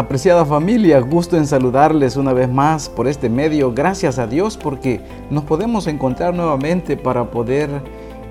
Apreciada familia, gusto en saludarles una vez más por este medio. Gracias a Dios porque nos podemos encontrar nuevamente para poder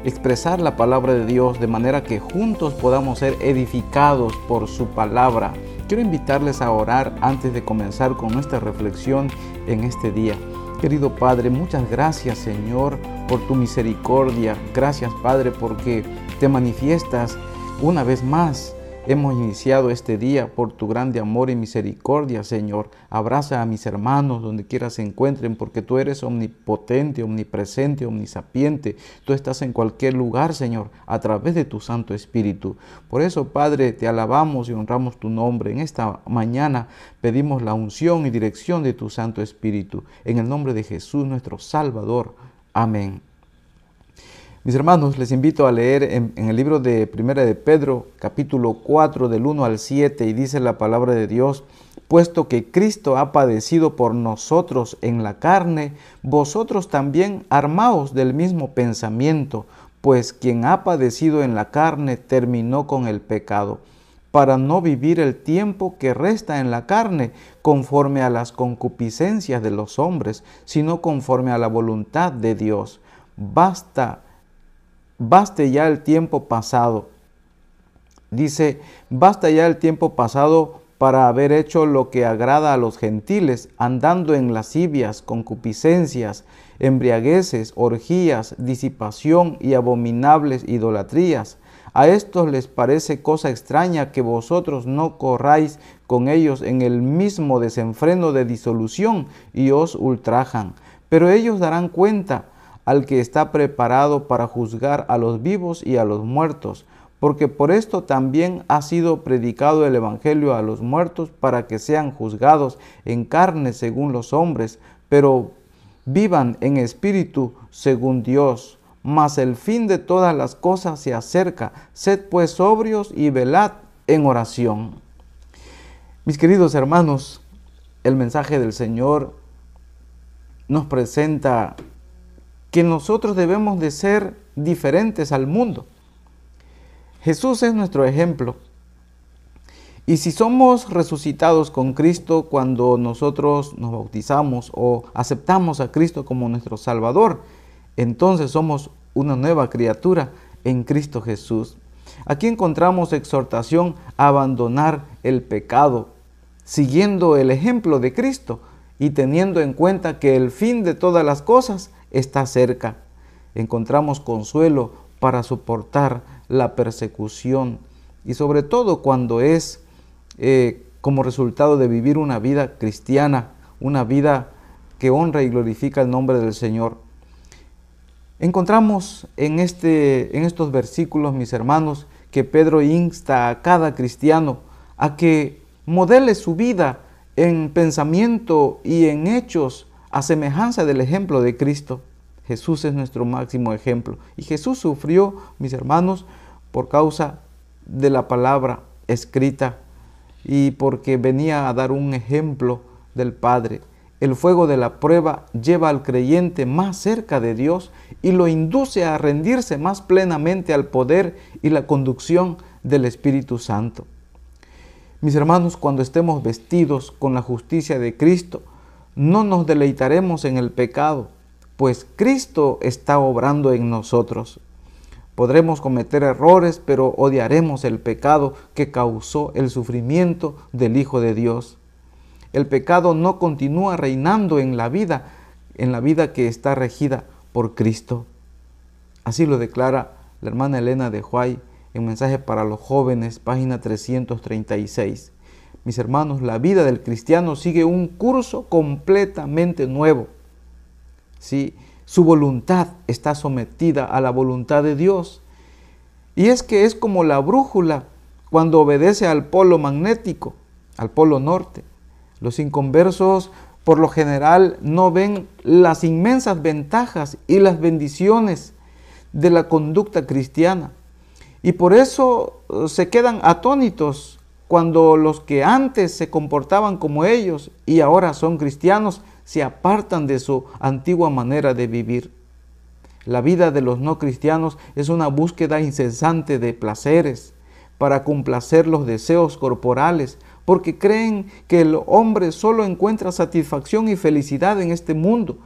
expresar la palabra de Dios de manera que juntos podamos ser edificados por su palabra. Quiero invitarles a orar antes de comenzar con nuestra reflexión en este día. Querido Padre, muchas gracias Señor por tu misericordia. Gracias Padre porque te manifiestas una vez más Hemos iniciado este día por tu grande amor y misericordia, Señor. Abraza a mis hermanos donde quiera se encuentren, porque tú eres omnipotente, omnipresente, omnisapiente. Tú estás en cualquier lugar, Señor, a través de tu Santo Espíritu. Por eso, Padre, te alabamos y honramos tu nombre. En esta mañana pedimos la unción y dirección de tu Santo Espíritu. En el nombre de Jesús, nuestro Salvador. Amén. Mis hermanos, les invito a leer en, el libro de Primera de Pedro, capítulo 4, del 1 al 7, y dice la palabra de Dios, puesto que Cristo ha padecido por nosotros en la carne, vosotros también armaos del mismo pensamiento, pues quien ha padecido en la carne terminó con el pecado, para no vivir el tiempo que resta en la carne conforme a las concupiscencias de los hombres, sino conforme a la voluntad de Dios. Basta baste ya el tiempo pasado. Dice, basta ya el tiempo pasado para haber hecho lo que agrada a los gentiles, andando en lascivias, concupiscencias, embriagueces, orgías, disipación y abominables idolatrías. A estos les parece cosa extraña que vosotros no corráis con ellos en el mismo desenfreno de disolución y os ultrajan. Pero ellos darán cuenta al que está preparado para juzgar a los vivos y a los muertos, porque por esto también ha sido predicado el Evangelio a los muertos para que sean juzgados en carne según los hombres, pero vivan en espíritu según Dios. Mas el fin de todas las cosas se acerca. Sed pues sobrios y velad en oración. Mis queridos hermanos, el mensaje del Señor nos presenta que nosotros debemos de ser diferentes al mundo. Jesús es nuestro ejemplo. Y si somos resucitados con Cristo cuando nosotros nos bautizamos o aceptamos a Cristo como nuestro Salvador, entonces somos una nueva criatura en Cristo Jesús. Aquí encontramos exhortación a abandonar el pecado, siguiendo el ejemplo de Cristo y teniendo en cuenta que el fin de todas las cosas está cerca. Encontramos consuelo para soportar la persecución y sobre todo cuando es eh, como resultado de vivir una vida cristiana, una vida que honra y glorifica el nombre del Señor. Encontramos en, este, en estos versículos, mis hermanos, que Pedro insta a cada cristiano a que modele su vida en pensamiento y en hechos a semejanza del ejemplo de Cristo. Jesús es nuestro máximo ejemplo. Y Jesús sufrió, mis hermanos, por causa de la palabra escrita y porque venía a dar un ejemplo del Padre. El fuego de la prueba lleva al creyente más cerca de Dios y lo induce a rendirse más plenamente al poder y la conducción del Espíritu Santo. Mis hermanos, cuando estemos vestidos con la justicia de Cristo, no nos deleitaremos en el pecado, pues Cristo está obrando en nosotros. Podremos cometer errores, pero odiaremos el pecado que causó el sufrimiento del Hijo de Dios. El pecado no continúa reinando en la vida, en la vida que está regida por Cristo. Así lo declara la hermana Elena de Huay en Mensaje para los Jóvenes, página 336. Mis hermanos, la vida del cristiano sigue un curso completamente nuevo. ¿sí? Su voluntad está sometida a la voluntad de Dios. Y es que es como la brújula cuando obedece al polo magnético, al polo norte. Los inconversos por lo general no ven las inmensas ventajas y las bendiciones de la conducta cristiana. Y por eso eh, se quedan atónitos cuando los que antes se comportaban como ellos y ahora son cristianos se apartan de su antigua manera de vivir. La vida de los no cristianos es una búsqueda incesante de placeres para complacer los deseos corporales, porque creen que el hombre solo encuentra satisfacción y felicidad en este mundo.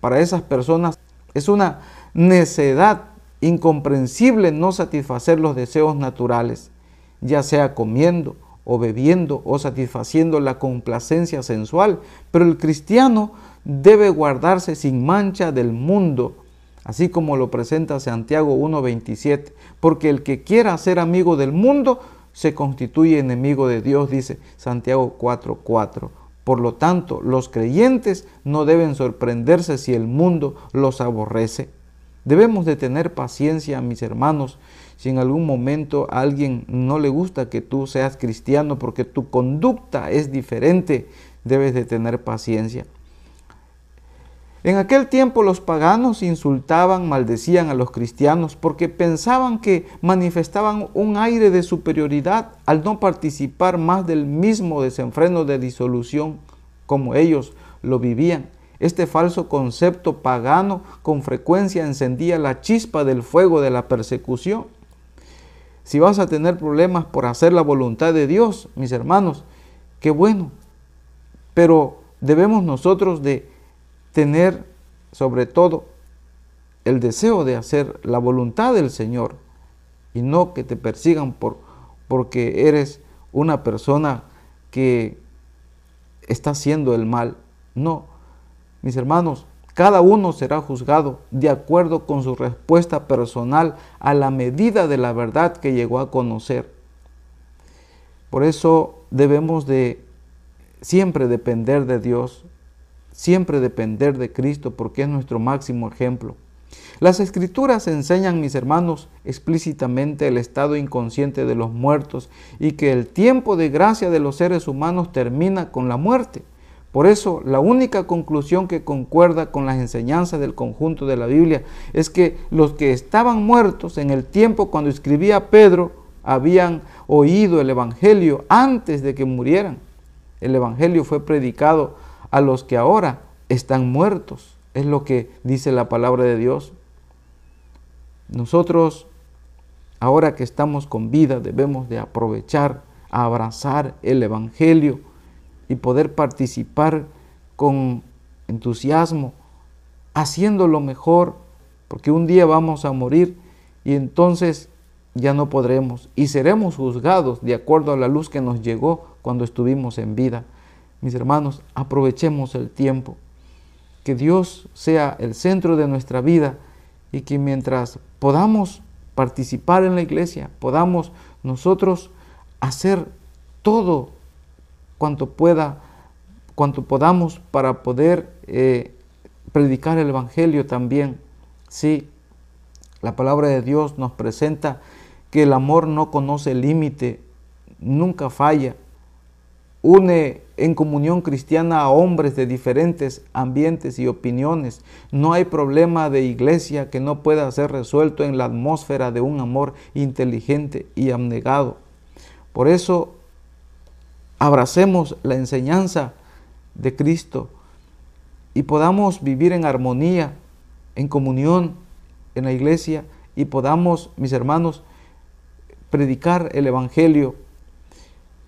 Para esas personas es una necedad incomprensible no satisfacer los deseos naturales, ya sea comiendo o bebiendo o satisfaciendo la complacencia sensual, pero el cristiano debe guardarse sin mancha del mundo, así como lo presenta Santiago 1.27, porque el que quiera ser amigo del mundo se constituye enemigo de Dios, dice Santiago 4.4. Por lo tanto, los creyentes no deben sorprenderse si el mundo los aborrece. Debemos de tener paciencia, mis hermanos, si en algún momento a alguien no le gusta que tú seas cristiano porque tu conducta es diferente, debes de tener paciencia. En aquel tiempo los paganos insultaban, maldecían a los cristianos porque pensaban que manifestaban un aire de superioridad al no participar más del mismo desenfreno de disolución como ellos lo vivían. Este falso concepto pagano con frecuencia encendía la chispa del fuego de la persecución. Si vas a tener problemas por hacer la voluntad de Dios, mis hermanos, qué bueno. Pero debemos nosotros de tener sobre todo el deseo de hacer la voluntad del Señor y no que te persigan por, porque eres una persona que está haciendo el mal. No, mis hermanos, cada uno será juzgado de acuerdo con su respuesta personal a la medida de la verdad que llegó a conocer. Por eso debemos de siempre depender de Dios, siempre depender de Cristo porque es nuestro máximo ejemplo. Las escrituras enseñan, mis hermanos, explícitamente el estado inconsciente de los muertos y que el tiempo de gracia de los seres humanos termina con la muerte. Por eso, la única conclusión que concuerda con las enseñanzas del conjunto de la Biblia es que los que estaban muertos en el tiempo cuando escribía Pedro habían oído el Evangelio antes de que murieran. El Evangelio fue predicado a los que ahora están muertos. Es lo que dice la palabra de Dios. Nosotros, ahora que estamos con vida, debemos de aprovechar, abrazar el Evangelio y poder participar con entusiasmo, haciendo lo mejor, porque un día vamos a morir y entonces ya no podremos y seremos juzgados de acuerdo a la luz que nos llegó cuando estuvimos en vida. Mis hermanos, aprovechemos el tiempo. Que Dios sea el centro de nuestra vida y que mientras podamos participar en la iglesia, podamos nosotros hacer todo cuanto pueda, cuanto podamos para poder eh, predicar el Evangelio también. Sí, la palabra de Dios nos presenta que el amor no conoce límite, nunca falla, une en comunión cristiana a hombres de diferentes ambientes y opiniones. No hay problema de iglesia que no pueda ser resuelto en la atmósfera de un amor inteligente y abnegado. Por eso, abracemos la enseñanza de Cristo y podamos vivir en armonía, en comunión en la iglesia y podamos, mis hermanos, predicar el Evangelio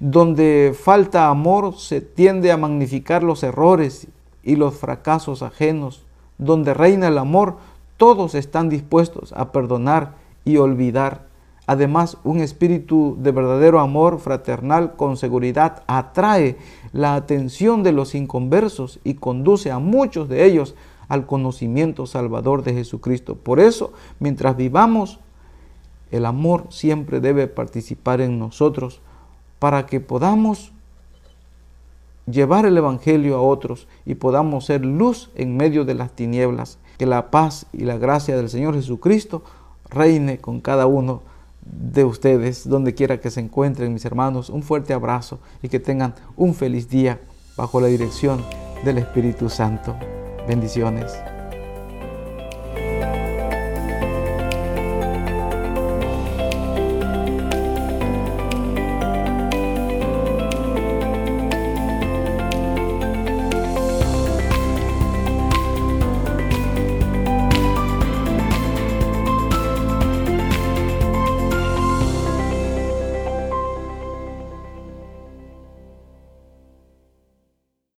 donde falta amor se tiende a magnificar los errores y los fracasos ajenos. Donde reina el amor, todos están dispuestos a perdonar y olvidar. Además, un espíritu de verdadero amor fraternal con seguridad atrae la atención de los inconversos y conduce a muchos de ellos al conocimiento salvador de Jesucristo. Por eso, mientras vivamos, el amor siempre debe participar en nosotros para que podamos llevar el Evangelio a otros y podamos ser luz en medio de las tinieblas. Que la paz y la gracia del Señor Jesucristo reine con cada uno de ustedes, donde quiera que se encuentren, mis hermanos. Un fuerte abrazo y que tengan un feliz día bajo la dirección del Espíritu Santo. Bendiciones.